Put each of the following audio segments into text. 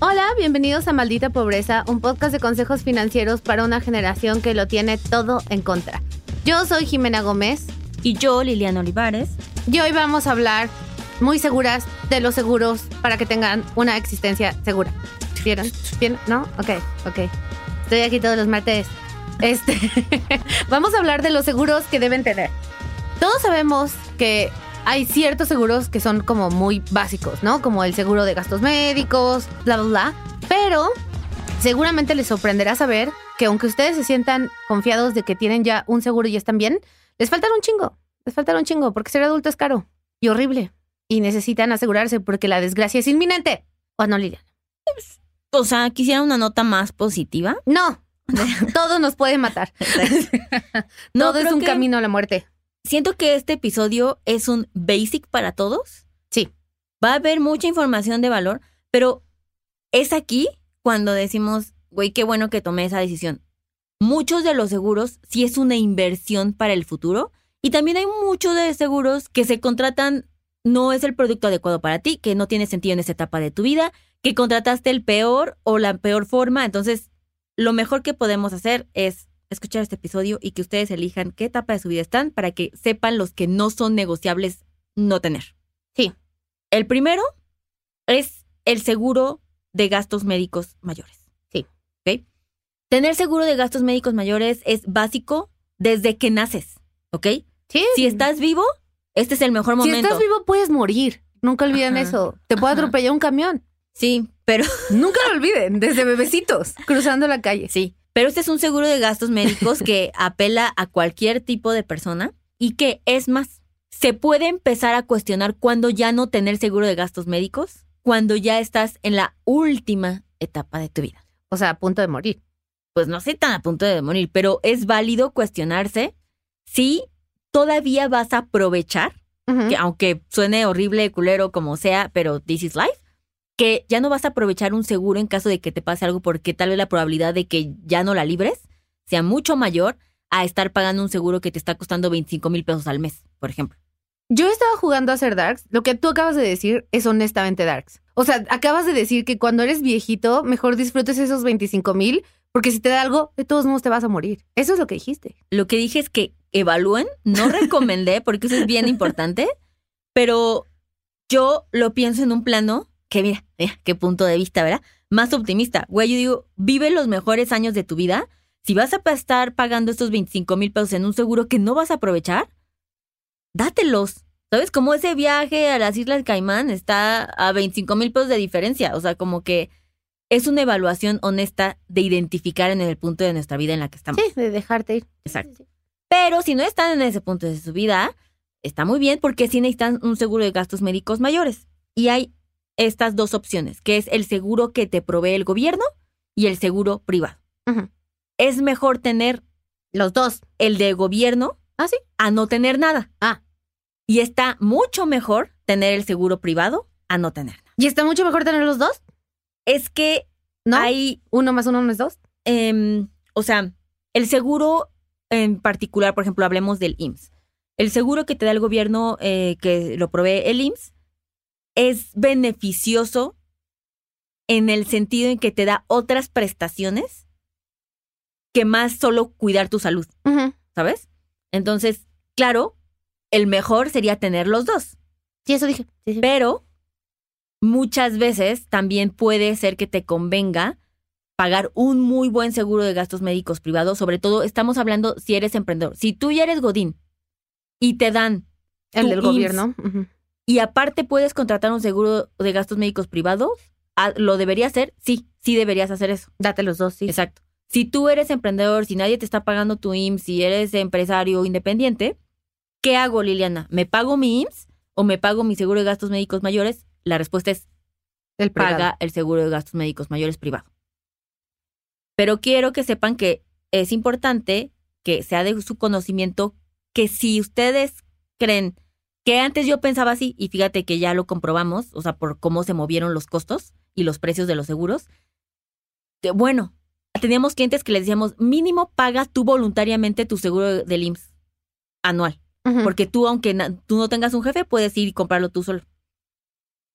Hola, bienvenidos a Maldita Pobreza, un podcast de consejos financieros para una generación que lo tiene todo en contra. Yo soy Jimena Gómez. Y yo, Liliana Olivares. Y hoy vamos a hablar muy seguras de los seguros para que tengan una existencia segura. ¿Vieron? ¿Bien? ¿No? Ok, ok. Estoy aquí todos los martes. Este, vamos a hablar de los seguros que deben tener. Todos sabemos que hay ciertos seguros que son como muy básicos, ¿no? Como el seguro de gastos médicos, bla, bla, bla. Pero seguramente les sorprenderá saber que aunque ustedes se sientan confiados de que tienen ya un seguro y están bien, les faltan un chingo. Les faltan un chingo porque ser adulto es caro y horrible. Y necesitan asegurarse porque la desgracia es inminente. ¿O no, Liliana? O sea, quisiera una nota más positiva. No. Todo nos puede matar. no, Todo es un camino a la muerte siento que este episodio es un basic para todos. Sí. Va a haber mucha información de valor, pero es aquí cuando decimos, güey, qué bueno que tomé esa decisión. Muchos de los seguros sí es una inversión para el futuro y también hay muchos de seguros que se contratan, no es el producto adecuado para ti, que no tiene sentido en esa etapa de tu vida, que contrataste el peor o la peor forma. Entonces, lo mejor que podemos hacer es escuchar este episodio y que ustedes elijan qué etapa de su vida están para que sepan los que no son negociables no tener. Sí. El primero es el seguro de gastos médicos mayores. Sí. ¿Ok? Tener seguro de gastos médicos mayores es básico desde que naces. ¿Ok? Sí. Si estás vivo, este es el mejor momento. Si estás vivo, puedes morir. Nunca olviden eso. Te puede atropellar un camión. Sí, pero. Nunca lo olviden, desde bebecitos, cruzando la calle. Sí. Pero este es un seguro de gastos médicos que apela a cualquier tipo de persona y que es más, se puede empezar a cuestionar cuando ya no tener seguro de gastos médicos, cuando ya estás en la última etapa de tu vida. O sea, a punto de morir. Pues no sé tan a punto de morir, pero es válido cuestionarse si todavía vas a aprovechar, que aunque suene horrible, culero, como sea, pero this is life, que ya no vas a aprovechar un seguro en caso de que te pase algo porque tal vez la probabilidad de que ya no la libres sea mucho mayor a estar pagando un seguro que te está costando 25 mil pesos al mes, por ejemplo. Yo estaba jugando a hacer Darks. Lo que tú acabas de decir es honestamente Darks. O sea, acabas de decir que cuando eres viejito, mejor disfrutes esos 25 mil, porque si te da algo, de todos modos te vas a morir. Eso es lo que dijiste. Lo que dije es que evalúen, no recomendé, porque eso es bien importante, pero yo lo pienso en un plano que mira, qué punto de vista, ¿verdad? Más optimista. Güey, yo digo, vive los mejores años de tu vida. Si vas a estar pagando estos 25 mil pesos en un seguro que no vas a aprovechar, dátelos. ¿Sabes? Como ese viaje a las Islas Caimán está a 25 mil pesos de diferencia. O sea, como que es una evaluación honesta de identificar en el punto de nuestra vida en la que estamos. Sí, de dejarte ir. Exacto. Pero si no están en ese punto de su vida, está muy bien porque sí necesitan un seguro de gastos médicos mayores. Y hay estas dos opciones, que es el seguro que te provee el gobierno y el seguro privado. Es mejor tener los dos, el de gobierno, ¿Ah, sí? a no tener nada. Ah. Y está mucho mejor tener el seguro privado a no tener nada. ¿Y está mucho mejor tener los dos? Es que ¿No? hay... ¿Uno más uno no es dos? Em, o sea, el seguro en particular, por ejemplo, hablemos del IMSS. El seguro que te da el gobierno, eh, que lo provee el IMSS, es beneficioso en el sentido en que te da otras prestaciones que más solo cuidar tu salud, ¿sabes? Entonces, claro, el mejor sería tener los dos. Sí, eso dije. Pero muchas veces también puede ser que te convenga pagar un muy buen seguro de gastos médicos privados, sobre todo estamos hablando si eres emprendedor. Si tú ya eres Godín y te dan el del gobierno, y aparte puedes contratar un seguro de gastos médicos privados, ah, ¿lo debería hacer? Sí, sí deberías hacer eso. Date los dos, sí. Exacto. Si tú eres emprendedor, si nadie te está pagando tu IMSS, si eres empresario independiente, ¿qué hago, Liliana? ¿Me pago mi IMSS o me pago mi seguro de gastos médicos mayores? La respuesta es El privado. paga el seguro de gastos médicos mayores privado. Pero quiero que sepan que es importante que sea de su conocimiento que si ustedes creen que antes yo pensaba así, y fíjate que ya lo comprobamos, o sea, por cómo se movieron los costos y los precios de los seguros, de- bueno, teníamos clientes que les decíamos, mínimo paga tú voluntariamente tu seguro del IMSS anual. Porque tú, aunque tú no tengas un jefe, puedes ir y comprarlo tú solo.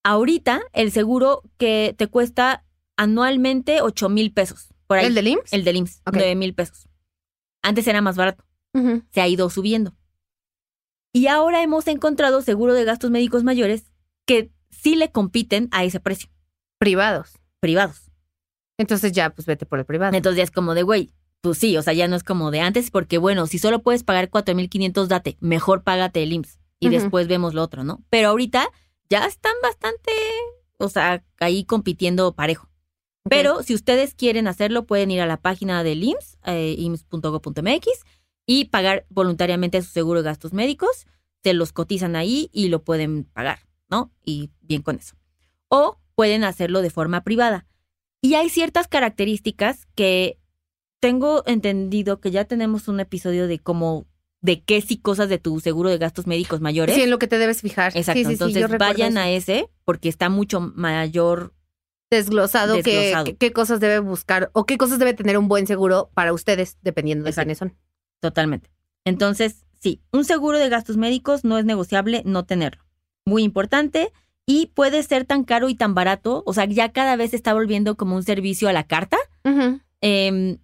Ahorita, el seguro que te cuesta anualmente 8 mil pesos. Por ahí. ¿El del IMSS? El del IMSS, Ok. 9 mil pesos. Antes era más barato. Se ha ido subiendo. Y ahora hemos encontrado seguro de gastos médicos mayores que sí le compiten a ese precio, Privados. privados. Entonces ya, pues vete por el privado. Entonces ya es como de, güey, pues sí, o sea, ya no es como de antes, porque bueno, si solo puedes pagar 4.500, date, mejor págate el IMSS y después vemos lo otro, ¿no? Pero ahorita ya están bastante, o sea, ahí compitiendo parejo. Pero si ustedes quieren hacerlo, pueden ir a la página del IMSS, eh, ims.go.mx, y pagar voluntariamente su seguro de gastos médicos. Se los cotizan ahí y lo pueden pagar, ¿no? Y bien con eso. O pueden hacerlo de forma privada. Y hay ciertas características que tengo entendido que ya tenemos un episodio de cómo, de qué sí cosas de tu seguro de gastos médicos mayores. Sí, en lo que te debes fijar. Exacto, Sí, sí, sí, entonces vayan eso. a ese porque está mucho mayor desglosado, Desglosado. Qué, qué cosas debe buscar o qué cosas debe tener un buen seguro para ustedes, dependiendo de Exacto. quiénes son. Totalmente. Entonces, sí, un seguro de gastos médicos no es negociable no tenerlo. Muy importante y puede ser tan caro y tan barato, o sea, ya cada vez se está volviendo como un servicio a la carta. Eh,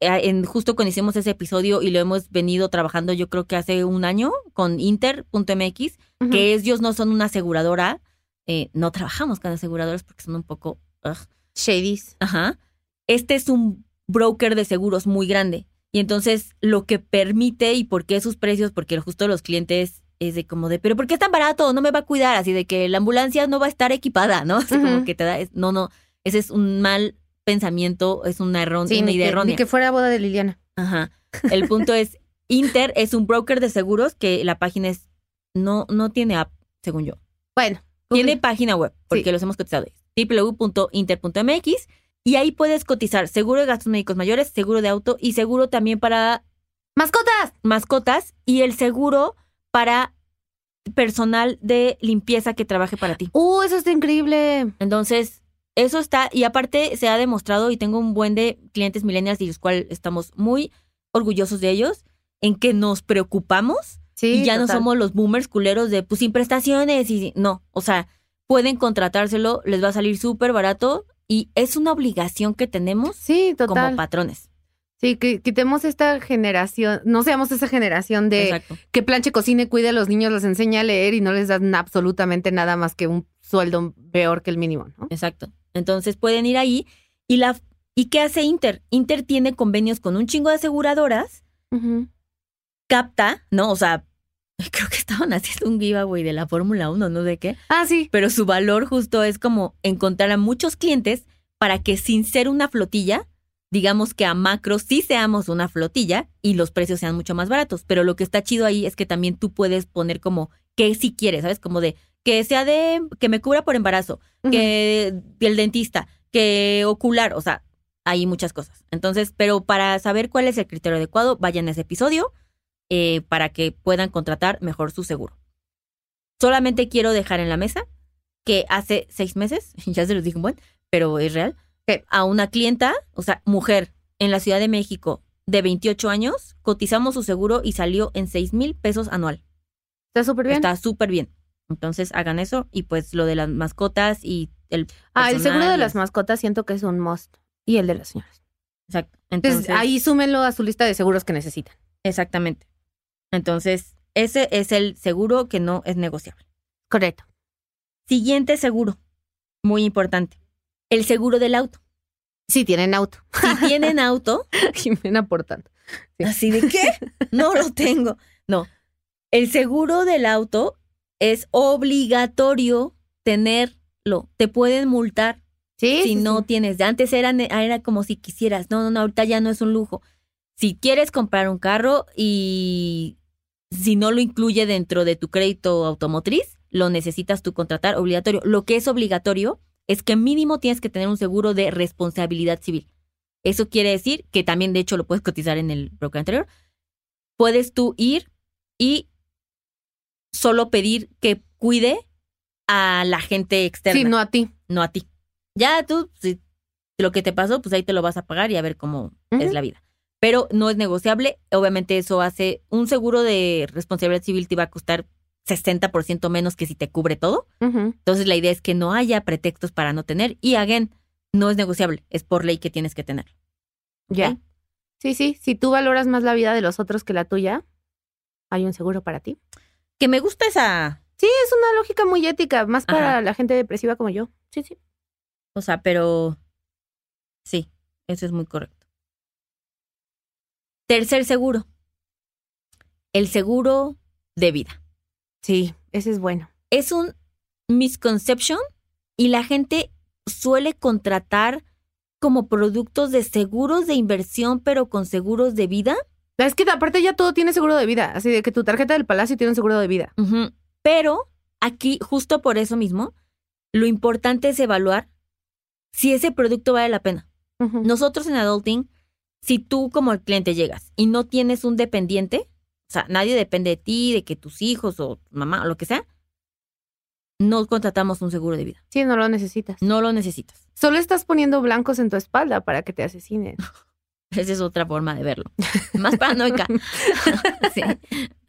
en, justo cuando hicimos ese episodio y lo hemos venido trabajando yo creo que hace un año con Inter.mx, que ellos no son una aseguradora, eh, no trabajamos con aseguradoras porque son un poco... ugh, Shadies. Ajá. Este es un broker de seguros muy grande. Y entonces lo que permite y por qué sus precios, porque justo los clientes es de como de, pero ¿por qué es tan barato? No me va a cuidar, así de que la ambulancia no va a estar equipada, ¿no? Así como que te da, es- no, no, ese es un mal pensamiento, es una, errón- Sí, una idea que, errónea. ni que fuera boda de Liliana. Ajá. El punto es, Inter es un broker de seguros que la página es, no, no tiene app, según yo. Bueno. Tiene página web, porque Sí. los hemos cotizado. www.inter.mx y ahí puedes cotizar seguro de gastos médicos mayores, seguro de auto y seguro también para ¡Mascotas! mascotas y el seguro para personal de limpieza que trabaje para ti. ¡Uh, eso está increíble! Entonces, eso está, y aparte se ha demostrado, y tengo un buen de clientes millennials y los cuales estamos muy orgullosos de ellos, en que nos preocupamos Sí, y ya no somos los boomers culeros de pues sin prestaciones y no, o sea, pueden contratárselo, les va a salir súper barato y es una obligación que tenemos Sí, como patrones. Sí, que quitemos esta generación, no seamos esa generación de Exacto. que planche, cocine, cuide a los niños, los enseña a leer y no les dan absolutamente nada más que un sueldo peor que el mínimo, ¿no? Exacto. Entonces pueden ir ahí y la ¿y qué hace Inter? Inter tiene convenios con un chingo de aseguradoras, capta, ¿no? O sea, creo que estaban haciendo un giveaway de la Fórmula 1, no sé qué, Ah, sí. pero su valor justo es como encontrar a muchos clientes para que sin ser una flotilla, digamos que a macro sí seamos una flotilla y los precios sean mucho más baratos. Pero lo que está chido ahí es que también tú puedes poner como que si quieres, ¿sabes? Como de que sea de que me cubra por embarazo, que del dentista, que ocular, o sea, hay muchas cosas. Entonces, pero para saber cuál es el criterio adecuado, vayan a ese episodio eh, para que puedan contratar mejor su seguro. Solamente quiero dejar en la mesa que hace seis meses, ya se los dije un buen, pero es real, ¿Qué? a una clienta, o sea, mujer en la Ciudad de México de 28 años, cotizamos su seguro y salió en 6 mil pesos anual. Está súper bien. Está súper bien. Entonces hagan eso y pues lo de las mascotas y el... ah, el seguro de las mascotas siento que es un must. Y el de las señoras. Exacto. Entonces, Entonces, ahí súmenlo a su lista de seguros que necesitan. Exactamente. Entonces, ese es el seguro que no es negociable. Correcto. Siguiente seguro, muy importante. El seguro del auto. Sí, tienen auto. Si tienen auto, Jimena aportando. Sí. así de qué? No lo tengo. No. El seguro del auto es obligatorio tenerlo. Te pueden multar Sí, si no tienes. Antes era, era como si quisieras. No, no, no, ahorita ya no es un lujo. Si quieres comprar un carro y si no lo incluye dentro de tu crédito automotriz, lo necesitas tú contratar obligatorio. Lo que es obligatorio es que mínimo tienes que tener un seguro de responsabilidad civil. Eso quiere decir que también, de hecho, lo puedes cotizar en el broker anterior. Puedes tú ir y solo pedir que cuide a la gente externa. Sí, no a ti. no a ti. Ya tú, si lo que te pasó, pues ahí te lo vas a pagar y a ver cómo es la vida. Pero no es negociable. Obviamente eso hace un seguro de responsabilidad civil te va a costar 60% menos que si te cubre todo. Entonces la idea es que no haya pretextos para no tener. Y again, no es negociable. Es por ley que tienes que tener. Ya. Sí, sí. Si tú valoras más la vida de los otros que la tuya, hay un seguro para ti. Que me gusta esa... Sí, es una lógica muy ética, más para Ajá. la gente depresiva como yo. Sí, sí. O sea, pero... Sí, eso es muy correcto. Tercer seguro. El seguro de vida. Sí, ese es bueno. es un misconception y la gente suele contratar como productos de seguros de inversión, pero con seguros de vida. Es que aparte ya todo tiene seguro de vida, así de que tu tarjeta del palacio tiene un seguro de vida. Pero aquí, justo por eso mismo, lo importante es evaluar si ese producto vale la pena. Nosotros en Adulting, si tú como el cliente llegas y no tienes un dependiente, o sea, nadie depende de ti, de que tus hijos o mamá o lo que sea, no contratamos un seguro de vida. Sí, no lo necesitas. No lo necesitas. Solo estás poniendo blancos en tu espalda para que te asesinen. Esa es otra forma de verlo. Más paranoica. sí.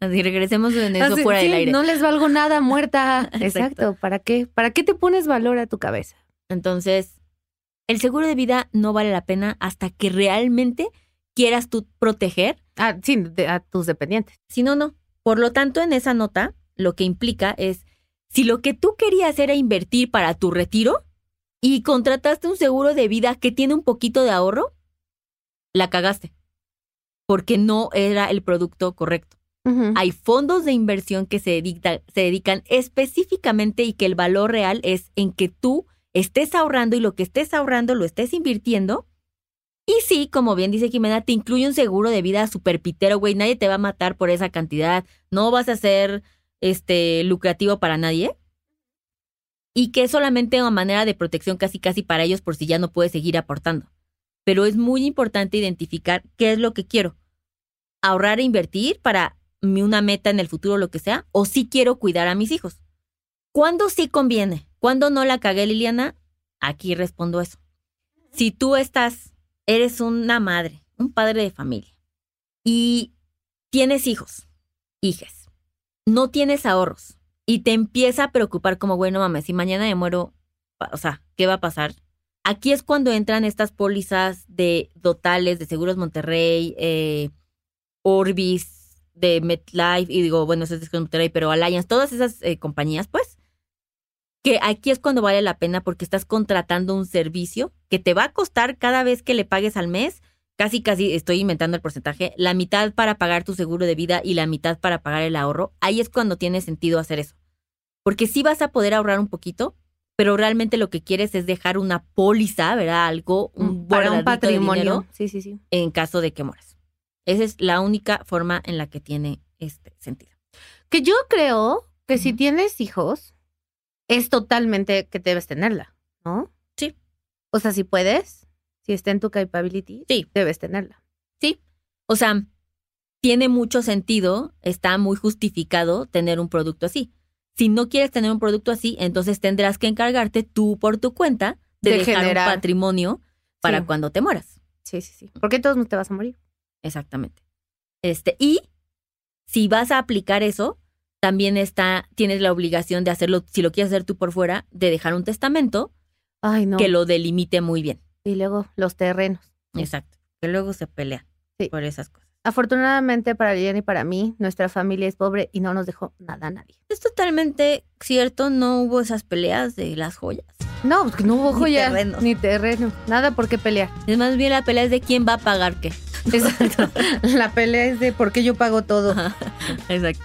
Así regresemos en eso Así, fuera del aire. No les valgo nada, muerta. Exacto. Exacto. ¿Para qué? ¿Para qué te pones valor a tu cabeza? Entonces, el seguro de vida no vale la pena hasta que realmente quieras tú proteger. Ah, sí, de- a tus dependientes. Si no, no. Por lo tanto, en esa nota, lo que implica es, si lo que tú querías era invertir para tu retiro y contrataste un seguro de vida que tiene un poquito de ahorro, la cagaste. Porque no era el producto correcto. Hay fondos de inversión que se, dedica- se dedican específicamente y que el valor real es en que tú estés ahorrando y lo que estés ahorrando lo estés invirtiendo. Y sí, como bien dice Jimena, te incluye un seguro de vida super pitero, güey. Nadie te va a matar por esa cantidad. No vas a ser este lucrativo para nadie. Y que es solamente una manera de protección casi casi para ellos por si ya no puedes seguir aportando. Pero es muy importante identificar qué es lo que quiero. Ahorrar e invertir para una meta en el futuro, lo que sea, o si quiero cuidar a mis hijos. ¿Cuándo sí conviene? ¿Cuándo no la cagué, Liliana? Aquí respondo eso. Si tú estás, eres una madre, un padre de familia, y tienes hijos, hijas, no tienes ahorros, y te empieza a preocupar como, bueno, mames, si mañana me muero, o sea, ¿qué va a pasar? Aquí es cuando entran estas pólizas de Dotales, de Seguros Monterrey, eh, Orbis, de MetLife, y digo, bueno, eso es de Monterrey, pero Allianz, todas esas eh, compañías, pues, que aquí es cuando vale la pena porque estás contratando un servicio que te va a costar cada vez que le pagues al mes, casi, casi, estoy inventando el porcentaje, la mitad para pagar tu seguro de vida y la mitad para pagar el ahorro. Ahí es cuando tiene sentido hacer eso. Porque sí vas a poder ahorrar un poquito, pero realmente lo que quieres es dejar una póliza, ¿verdad? Algo, un para un de patrimonio. Sí, sí, sí. en caso de que mueras. Esa es la única forma en la que tiene este sentido. Que yo creo que si tienes hijos, es totalmente que debes tenerla, ¿no? Sí. O sea, si puedes, si está en tu capability, Sí. debes tenerla. Sí. O sea, tiene mucho sentido, está muy justificado tener un producto así. Si no quieres tener un producto así, entonces tendrás que encargarte tú por tu cuenta de, De dejar generar. un patrimonio para Sí. cuando te mueras. Sí, sí, sí. Porque todos no te vas a morir. Exactamente. Este, y si vas a aplicar eso, también está, tienes la obligación de hacerlo, si lo quieres hacer tú por fuera, de dejar un testamento Ay, no. que lo delimite muy bien. Y luego los terrenos. Exacto. Que luego se pelean Sí. por esas cosas. Afortunadamente para Liliana y para mí, nuestra familia es pobre y no nos dejó nada a nadie. Es totalmente cierto, no hubo esas peleas de las joyas. No, pues que no hubo Ni joyas, ni terreno, nada por qué pelear. Es más bien la pelea es de quién va a pagar qué. Exacto. La pelea es de por qué yo pago todo. Exacto.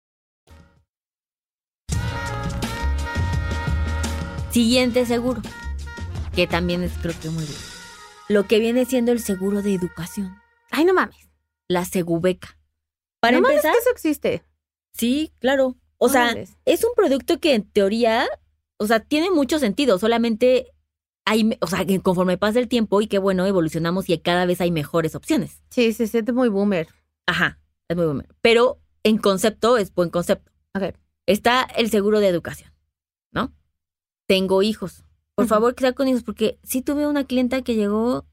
Siguiente seguro, que también es creo que muy bien. Lo que viene siendo el seguro de educación. Ay, no mames. La Segubeca. Para no empezar, mames que eso existe. sí, claro. O sea, es un producto que en teoría, o sea, tiene mucho sentido, solamente hay, o sea, que conforme pasa el tiempo y que bueno, evolucionamos y cada vez hay mejores opciones. Sí, se siente muy boomer. Ajá, es muy bueno. Pero en concepto es buen concepto. Ok. Está el seguro de educación. Tengo hijos. Por favor, que sea con hijos, porque sí tuve una clienta que llegó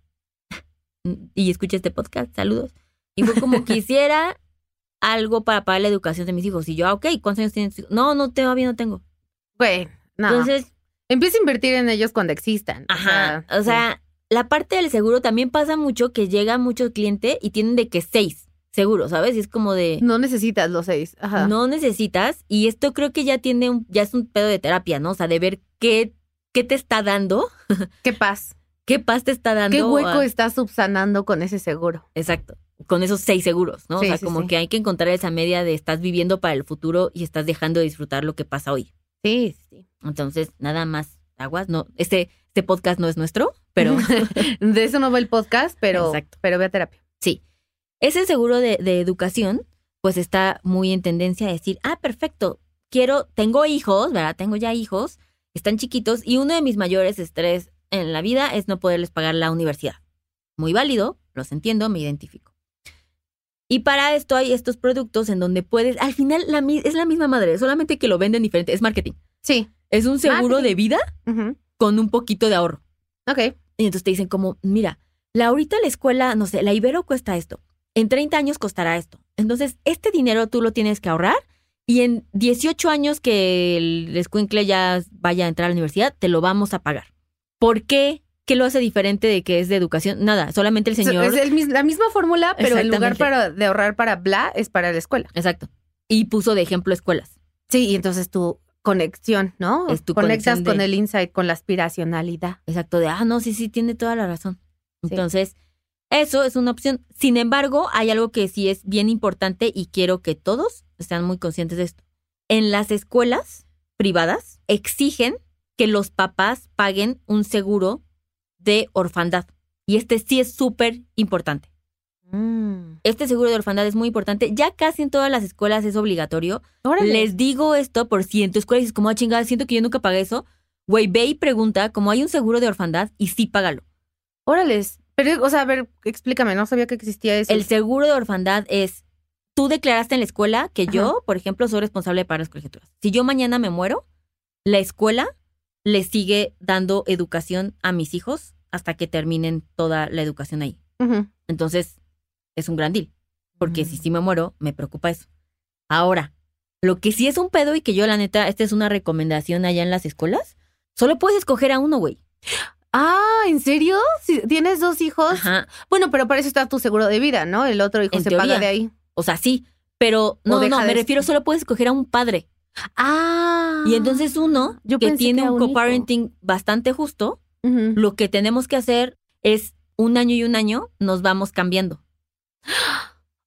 y escucha este podcast, saludos, y fue como quisiera algo para pagar la educación de mis hijos. Y yo, ah, ok, ¿cuántos años tienes? No, no, todavía no tengo. Güey, no. Entonces, Empieza a invertir en ellos cuando existan. Ajá. O sea, la parte del seguro también pasa mucho que llega mucho cliente y tienen de que seis seguros, ¿sabes? Y es como de no necesitas los seis. Ajá. no necesitas. Y esto creo que ya tiene un, ya es un pedo de terapia, ¿no? O sea, de ver qué, qué te está dando, Qué paz. qué paz te está dando. Qué hueco a- estás subsanando con ese seguro. Exacto. Con esos seis seguros, ¿no? Sí, o sea, sí, como sí. que hay que encontrar esa media de estás viviendo para el futuro y estás dejando de disfrutar lo que pasa hoy. Sí, sí. Entonces, nada más aguas. No, este, este podcast no es nuestro, pero De eso no va el podcast, pero, Exacto. pero ve a terapia. Sí. Ese seguro de, de educación, pues está muy en tendencia a decir, ah, perfecto, quiero, tengo hijos, ¿verdad? Tengo ya hijos, están chiquitos, y uno de mis mayores estrés en la vida es no poderles pagar la universidad. Muy válido, los entiendo, me identifico. Y para esto hay estos productos en donde puedes, al final la, es la misma madre, solamente que lo venden diferente, es marketing. Sí. Es un seguro Marketing. de vida con un poquito de ahorro. Ok. Y entonces te dicen como, mira, la ahorita la escuela, no sé, la Ibero cuesta esto. En 30 años costará esto. Entonces, este dinero tú lo tienes que ahorrar y en 18 años que el escuincle ya vaya a entrar a la universidad, te lo vamos a pagar. ¿Por qué? ¿Qué lo hace diferente de que es de educación? Nada, solamente el señor... Es el la misma fórmula, pero en lugar para, de ahorrar para bla, es para la escuela. Exacto. Y puso de ejemplo escuelas. Sí, y entonces tu conexión, ¿no? Es tu Conectas conexión con el insight, con la aspiracionalidad. Exacto, de, ah, no, sí, sí, tiene toda la razón. Sí. Entonces, eso es una opción. Sin embargo, hay algo que sí es bien importante y quiero que todos estén muy conscientes de esto. En las escuelas privadas exigen que los papás paguen un seguro de orfandad. Y este sí es súper importante. Mm. Este seguro de orfandad es muy importante. Ya casi en todas las escuelas es obligatorio. Órale. Les digo esto por si en tu escuela dices como, ah, chingada, siento que yo nunca pagué eso. Güey, ve y pregunta, como hay un seguro de orfandad y sí págalo. Órales. Pero, o sea, a ver, explícame, no sabía que existía eso. El seguro de orfandad es, tú declaraste en la escuela que Ajá. yo, por ejemplo, soy responsable de pagar las colegiaturas. Si yo mañana me muero, la escuela le sigue dando educación a mis hijos hasta que terminen toda la educación ahí. Entonces, es un gran deal. Porque si Mm. sí me muero, me preocupa eso. Ahora, lo que sí es un pedo y que yo, la neta, esta es una recomendación allá en las escuelas, solo puedes escoger a uno, güey. Ah, ¿en serio? Si ¿Tienes dos hijos? Ajá. Bueno, pero para eso está tu seguro de vida, ¿no? El otro hijo En se teoría. paga de ahí. O sea, sí. Pero no, no, me de- refiero, solo puedes escoger a un padre. Ah. Y entonces uno Yo que tiene era un coparenting bastante justo, lo que tenemos que hacer es un año y un año nos vamos cambiando.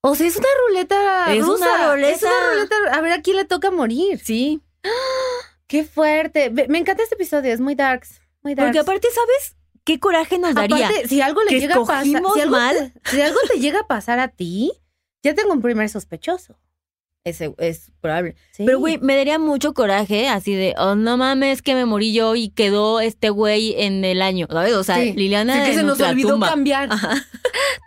O sea, es una ruleta Es rusa. una ruleta. Es una ruleta. A ver, ¿a quién le toca morir? Sí. Qué fuerte. Me encanta este episodio, es muy darks. Porque aparte, ¿sabes qué coraje nos daría? Aparte, si algo le llega a pasar, si algo, mal. te, si algo te llega a pasar a ti, ya tengo un primer sospechoso. Ese es probable. Sí. Pero, güey, me daría mucho coraje así de, oh, no mames, que me morí yo y quedó este güey en el año, ¿sabes? O sea, Sí. Liliana Sí, que se nos olvidó tumba. cambiar. Ajá.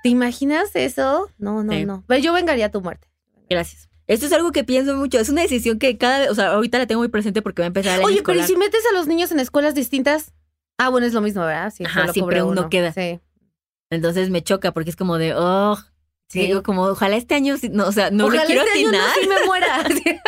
¿Te imaginas eso? No, no, Sí. no. Pero yo vengaría a tu muerte. Gracias. Esto es algo que pienso mucho. Es una decisión que cada vez, o sea, ahorita la tengo muy presente porque va a empezar año Oye, pero ¿y escolar. si metes a los niños en escuelas distintas? Ah, bueno, es lo mismo, ¿verdad? Sí, Ajá, siempre uno queda. Sí. Entonces me choca porque es como de, oh, Sí. digo como, ojalá este año, no, o sea, no Ojalá le quiero este año no sí me muera.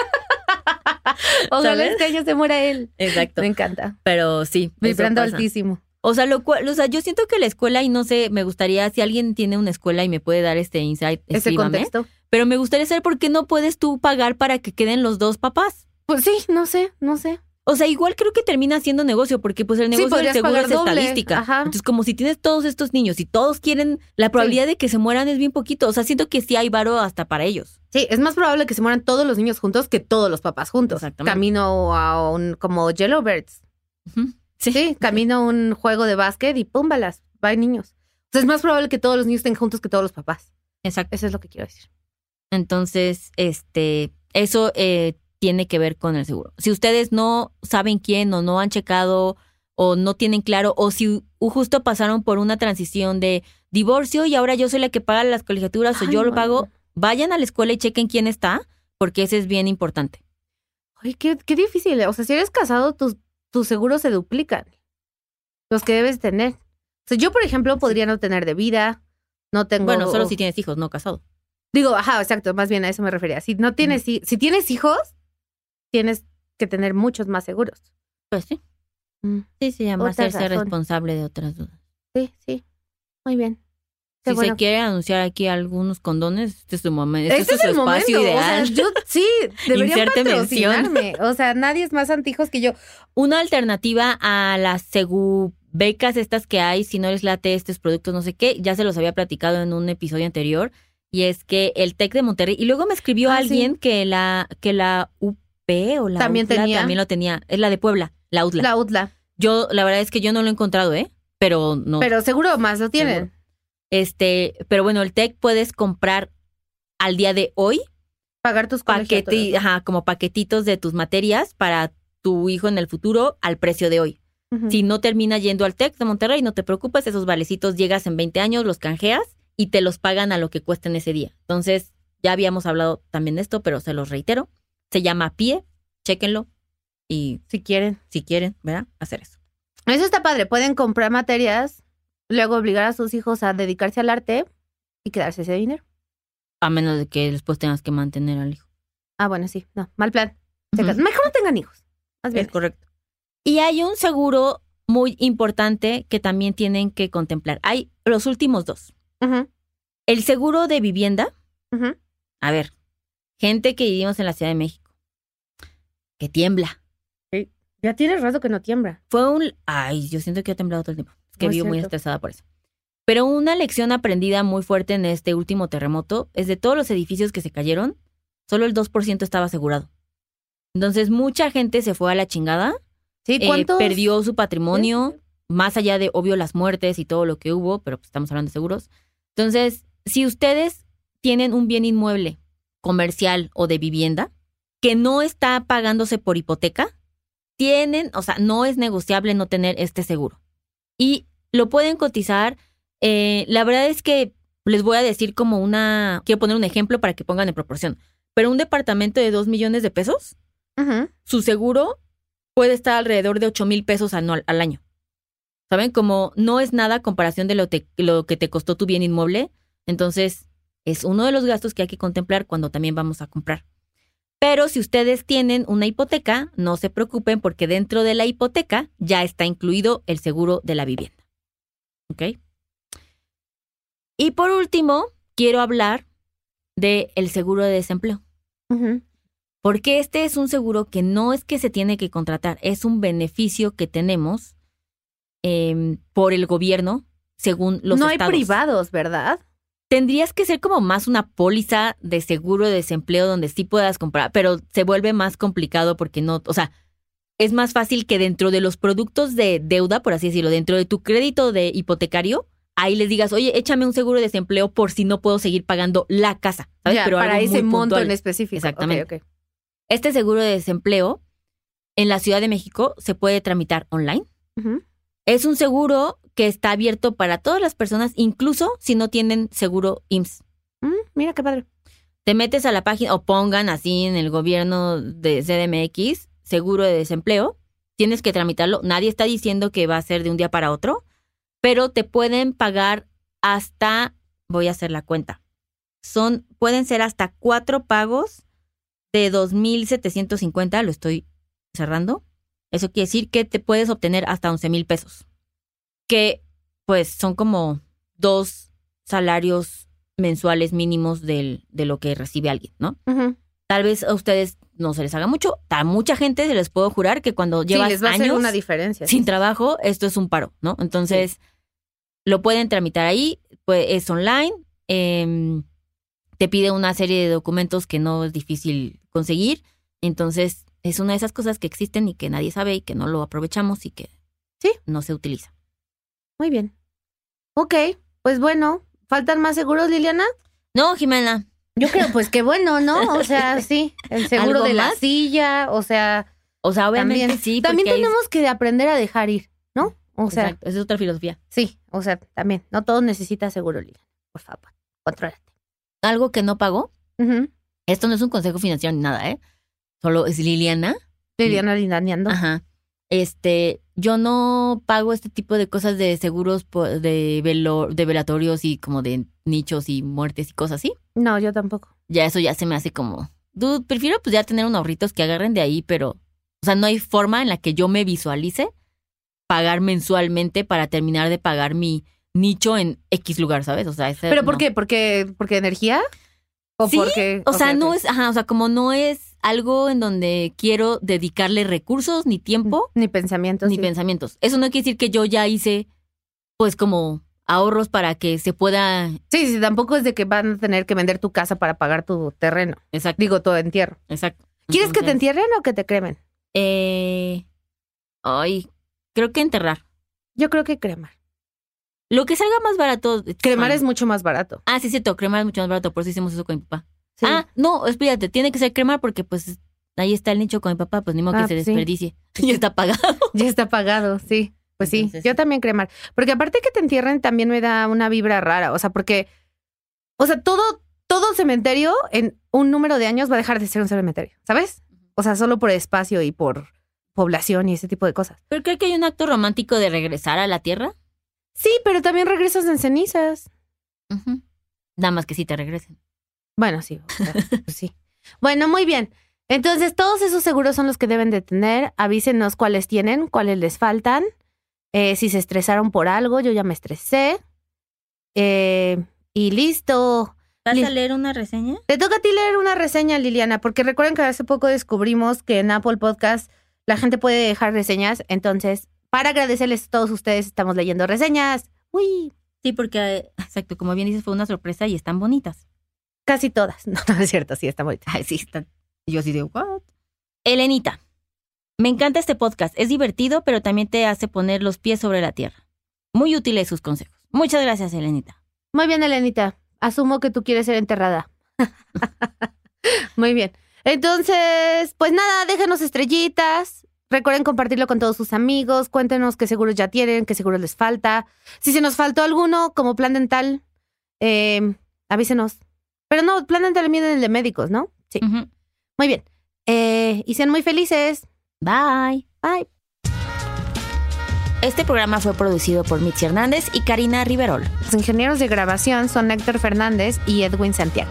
Ojalá ¿Sabes? este año se muera él. Exacto. Me encanta. Pero sí. eso Vibrando altísimo. O sea, lo cual, o sea, yo siento que la escuela, y no sé, me gustaría, si alguien tiene una escuela y me puede dar este insight, Ese contexto. Pero me gustaría saber por qué no puedes tú pagar para que queden los dos papás. Pues sí, no sé, no sé. O sea, igual creo que termina siendo negocio, porque pues el Sí, negocio del podrías seguro es doble, estadística. ajá. Entonces, como si tienes todos estos niños y todos quieren, la probabilidad de que se mueran es bien poquito. O sea, siento que sí hay varo hasta para ellos. Sí, es más probable que se mueran todos los niños juntos que todos los papás juntos. Exactamente. Camino a un, como Yellowbirds. Ujú. Sí, camino a un juego de básquet y pum, balas, va niños. O sea, es más probable que todos los niños estén juntos que todos los papás. Exacto. Eso es lo que quiero decir. Entonces, este, eso eh, tiene que ver con el seguro. Si ustedes no saben quién o no han checado o no tienen claro o si justo pasaron por una transición de divorcio y ahora yo soy la que paga las colegiaturas o yo lo pago, vayan a la escuela y chequen quién está, porque ese es bien importante. Ay, qué, qué difícil. O sea, si eres casado, tus, tus seguros se duplican. Los que debes tener. O sea, yo, por ejemplo, podría no tener de vida. No tengo. Bueno, solo si tienes hijos, no casado. Digo, ajá, exacto, más bien a eso me refería. Si no tienes, hi- si tienes hijos, tienes que tener muchos más seguros. Pues sí. Mm. Sí, se llama Otra hacerse razón. responsable de otras dudas. Sí, sí. Muy bien. Qué si bueno. se quiere anunciar aquí algunos condones, este es su momento. Este, Este es su el espacio momento. ideal. O sea, yo sí, deberían patrocinarme. O sea, nadie es más antijos que yo. Una alternativa a las segu becas estas que hay, si no les late estos productos, no sé qué, ya se los había platicado en un episodio anterior, y es que el TEC de Monterrey, y luego me escribió Ah, alguien que la que la UP o la También UTLA tenía. también lo tenía, es la de Puebla, la UTLA. La UTLA. Yo la verdad es que yo no lo he encontrado, ¿eh? Pero no Pero seguro más lo tienen. Seguro. este, pero bueno, el TEC puedes comprar al día de hoy Pagar tus paquete, colegiaturas. ajá, como paquetitos de tus materias para tu hijo en el futuro al precio de hoy. Si no termina yendo al TEC de Monterrey, no te preocupes, esos valecitos llegas en 20 años, los canjeas y te los pagan a lo que cuesten ese día. Entonces, ya habíamos hablado también de esto, pero se los reitero. Se llama PIE, chéquenlo y Si quieren. si quieren, ¿verdad? Hacer eso. Eso está padre. Pueden comprar materias, luego obligar a sus hijos a dedicarse al arte y quedarse ese dinero. A menos de que después tengas que mantener al hijo. Ah, bueno, sí. No, mal plan. Mejor no tengan hijos. Más bien. Es correcto. Y hay un seguro muy importante que también tienen que contemplar. Hay los últimos dos. El seguro de vivienda. A ver, gente que vivimos en la Ciudad de México, que tiembla. Ya tienes rato que no tiembla. Fue un... Ay, yo siento que he temblado todo el tiempo. Es que vivo muy estresada por eso. Pero una lección aprendida muy fuerte en este último terremoto es de todos los edificios que se cayeron, solo el 2% estaba asegurado. Entonces mucha gente se fue a la chingada, Sí, eh, ¿cuántos? perdió su patrimonio, más allá de, obvio, las muertes y todo lo que hubo, pero pues, estamos hablando de seguros. Entonces, si ustedes tienen un bien inmueble comercial o de vivienda que no está pagándose por hipoteca, tienen, o sea, no es negociable no tener este seguro. Y lo pueden cotizar. eh, la verdad es que les voy a decir como una, quiero poner un ejemplo para que pongan en proporción, pero un departamento de 2 millones de pesos, su seguro puede estar alrededor de 8 mil pesos anual, al año. ¿Saben? Como no es nada a comparación de lo, te- lo que te costó tu bien inmueble. Entonces, es uno de los gastos que hay que contemplar cuando también vamos a comprar. Pero si ustedes tienen una hipoteca, no se preocupen porque dentro de la hipoteca ya está incluido el seguro de la vivienda. ¿Ok? Y por último, quiero hablar del el seguro de desempleo. Porque este es un seguro que no es que se tiene que contratar, es un beneficio que tenemos em, por el gobierno, según los no hay privados, ¿verdad? Tendrías que ser como más una póliza de seguro de desempleo donde sí puedas comprar, pero se vuelve más complicado porque no, o sea, es más fácil que dentro de los productos de deuda, por así decirlo, dentro de tu crédito de hipotecario, ahí les digas, oye, échame un seguro de desempleo por si no puedo seguir pagando la casa, ¿sabes? Ya, Pero para ese monto en específico. Exactamente. Ok, ok. Este seguro de desempleo en la Ciudad de México se puede tramitar online. Es un seguro que está abierto para todas las personas, incluso si no tienen seguro IMSS. Mm, mira qué padre. Te metes a la página o pongan así en el gobierno de CDMX, seguro de desempleo. Tienes que tramitarlo. Nadie está diciendo que va a ser de un día para otro, pero te pueden pagar hasta, voy a hacer la cuenta. Son, pueden ser hasta cuatro pagos de 2.750, lo estoy cerrando. Eso quiere decir que te puedes obtener hasta 11 mil pesos, que pues son como dos salarios mensuales mínimos del, de lo que recibe alguien, ¿no? Tal vez a ustedes no se les haga mucho. A mucha gente se les puedo jurar que cuando Sí, llevas les va a hacer años una diferencia. sin trabajo, esto es un paro, ¿no? Entonces, lo pueden tramitar ahí, pues es online, em, te pide una serie de documentos que no es difícil conseguir, entonces es una de esas cosas que existen y que nadie sabe y que no lo aprovechamos y que Sí. no se utiliza. Muy bien. Ok, pues bueno, ¿faltan más seguros, Liliana? No, Jimena, Yo creo, pues qué bueno, ¿no? O sea, sí, el seguro ¿Algo de la más? silla, o sea, o sea, obviamente también, sí. también tenemos que aprender a dejar ir, ¿no? O sea, Exacto, esa es otra filosofía. sí, o sea, también, no todo necesita seguro, Liliana. Por favor, contrólate. Algo que no pagó, esto no es un consejo financiero ni nada, ¿eh? Solo es Liliana. Liliana lindaneando. Ajá. Este, yo no pago este tipo de cosas de seguros de, velo- de velatorios y como de nichos y muertes y cosas así. No, yo tampoco. Ya eso ya se me hace como, dude, prefiero pues ya tener unos ahorritos que agarren de ahí, pero, o sea, no hay forma en la que yo me visualice pagar mensualmente para terminar de pagar mi nicho en X lugar, ¿sabes? O sea, ese ¿Pero por no. qué? ¿Porque, porque energía? ¿O Sí, porque, O sea, no es, ajá, o sea, como no es algo en donde quiero dedicarle recursos ni tiempo. Ni pensamientos. ni sí. pensamientos. Eso no quiere decir que yo ya hice, pues, como ahorros para que se pueda. Sí, sí, tampoco es de que van a tener que vender tu casa para pagar tu terreno. Exacto. Digo, tu entierro. exacto. ¿Quieres que te entierren o que te cremen? Eh, ay, creo que enterrar. Yo creo que cremar. Lo que salga más barato. Cremar es mucho más barato. Ah, sí, cierto. Cremar es mucho más barato. Por eso hicimos eso con mi papá. Sí. Ah, no, espérate. Tiene que ser cremar porque, pues, ahí está el nicho con mi papá. Pues ni modo Ah, que se pues sí. desperdicie. Ya está pagado. Ya está pagado, sí. Pues sí, Entonces, yo sí. también cremar. Porque aparte que te entierren también me da una vibra rara. O sea, porque, o sea, todo, todo cementerio en un número de años va a dejar de ser un cementerio, ¿sabes? O sea, solo por espacio y por población y ese tipo de cosas. Pero creo que hay un acto romántico de regresar a la tierra. Sí, pero también regresas en cenizas. Ujú. Nada más que si te regresen. Bueno, sí, pues sí. Bueno, muy bien. Entonces, todos esos seguros son los que deben de tener. Avísenos cuáles tienen, cuáles les faltan. Eh, si se estresaron por algo, yo ya me estresé. Eh, y listo. ¿Vas a leer una reseña? Te toca a ti leer una reseña, Liliana, porque recuerden que hace poco descubrimos que en Apple Podcast la gente puede dejar reseñas. Entonces, para agradecerles a todos ustedes, estamos leyendo reseñas. Uy, Sí, porque, eh, exacto, como bien dices, fue una sorpresa y están bonitas. Casi todas. No, no es cierto, sí, está bonita. Ay, sí, están. Y yo así digo, ¿what? Elenita, me encanta este podcast. Es divertido, pero también te hace poner los pies sobre la tierra. Muy útiles sus consejos. Muchas gracias, Elenita. Muy bien, Elenita. Asumo que tú quieres ser enterrada. Muy bien. Entonces, pues nada, déjenos estrellitas. Recuerden compartirlo con todos sus amigos. Cuéntenos qué seguros ya tienen, qué seguros les falta. Si se nos faltó alguno, como plan dental, eh, avísenos. Pero no, plan dental miden el de médicos, ¿no? Sí. Muy bien. Eh, y sean muy felices. Bye. Bye. Este programa fue producido por Mitzi Hernández y Karina Riverol. Los ingenieros de grabación son Héctor Fernández y Edwin Santiago.